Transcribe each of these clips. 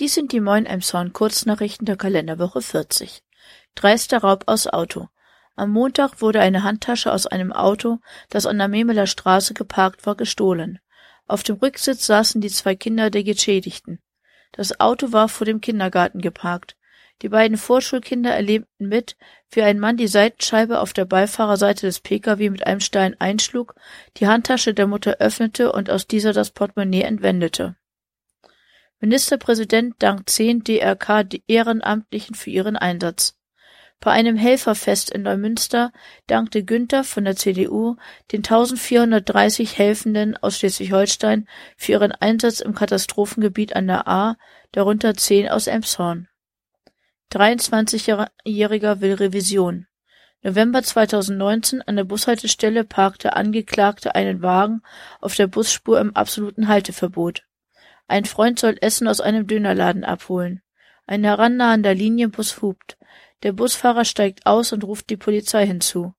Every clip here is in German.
Dies sind die Moin Emshorn Kurznachrichten der Kalenderwoche 40. Dreister Raub aus Auto. Am Montag wurde eine Handtasche aus einem Auto, das an der Memeler Straße geparkt war, gestohlen. Auf dem Rücksitz saßen die zwei Kinder der Geschädigten. Das Auto war vor dem Kindergarten geparkt. Die beiden Vorschulkinder erlebten mit, wie ein Mann die Seitenscheibe auf der Beifahrerseite des Pkw mit einem Stein einschlug, die Handtasche der Mutter öffnete und aus dieser das Portemonnaie entwendete. Ministerpräsident dankt zehn DRK-Ehrenamtlichen für ihren Einsatz. Bei einem Helferfest in Neumünster dankte Günther von der CDU den 1430 Helfenden aus Schleswig-Holstein für ihren Einsatz im Katastrophengebiet an der Ahr, darunter zehn aus Emshorn. 23-Jähriger will Revision. November 2019 an der Bushaltestelle parkte Angeklagte einen Wagen auf der Busspur im absoluten Halteverbot. Ein Freund soll Essen aus einem Dönerladen abholen. Ein herannahender Linienbus hupt. Der Busfahrer steigt aus und ruft die Polizei hinzu.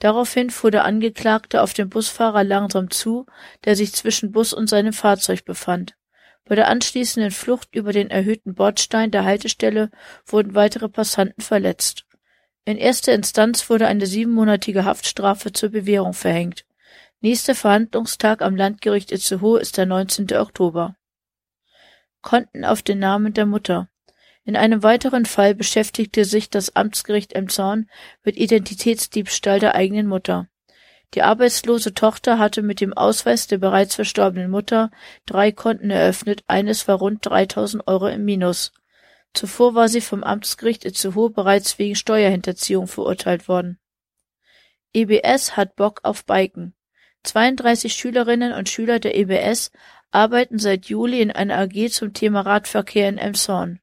Daraufhin fuhr der Angeklagte auf den Busfahrer langsam zu, der sich zwischen Bus und seinem Fahrzeug befand. Bei der anschließenden Flucht über den erhöhten Bordstein der Haltestelle wurden weitere Passanten verletzt. In erster Instanz wurde eine siebenmonatige Haftstrafe zur Bewährung verhängt. Nächster Verhandlungstag am Landgericht Itzehoe ist der 19. Oktober. Konten auf den Namen der Mutter. In einem weiteren Fall beschäftigte sich das Amtsgericht Emshorn mit Identitätsdiebstahl der eigenen Mutter. Die arbeitslose Tochter hatte mit dem Ausweis der bereits verstorbenen Mutter drei Konten eröffnet, eines war rund 3000 Euro im Minus. Zuvor war sie vom Amtsgericht Itzehoe bereits wegen Steuerhinterziehung verurteilt worden. EBS hat Bock auf Biken. 32 Schülerinnen und Schüler der EBS arbeiten seit Juli in einer AG zum Thema Radverkehr in Emshorn.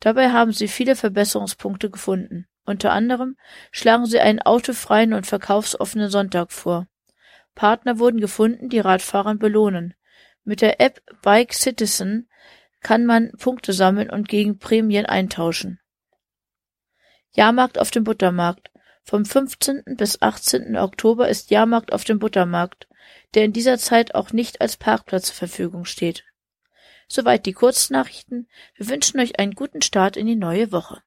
Dabei haben sie viele Verbesserungspunkte gefunden. Unter anderem schlagen sie einen autofreien und verkaufsoffenen Sonntag vor. Partner wurden gefunden, die Radfahrern belohnen. Mit der App Bike Citizen kann man Punkte sammeln und gegen Prämien eintauschen. Jahrmarkt auf dem Buttermarkt. Vom 15. bis 18. Oktober ist Jahrmarkt auf dem Buttermarkt, der in dieser Zeit auch nicht als Parkplatz zur Verfügung steht. Soweit die Kurznachrichten. Wir wünschen euch einen guten Start in die neue Woche.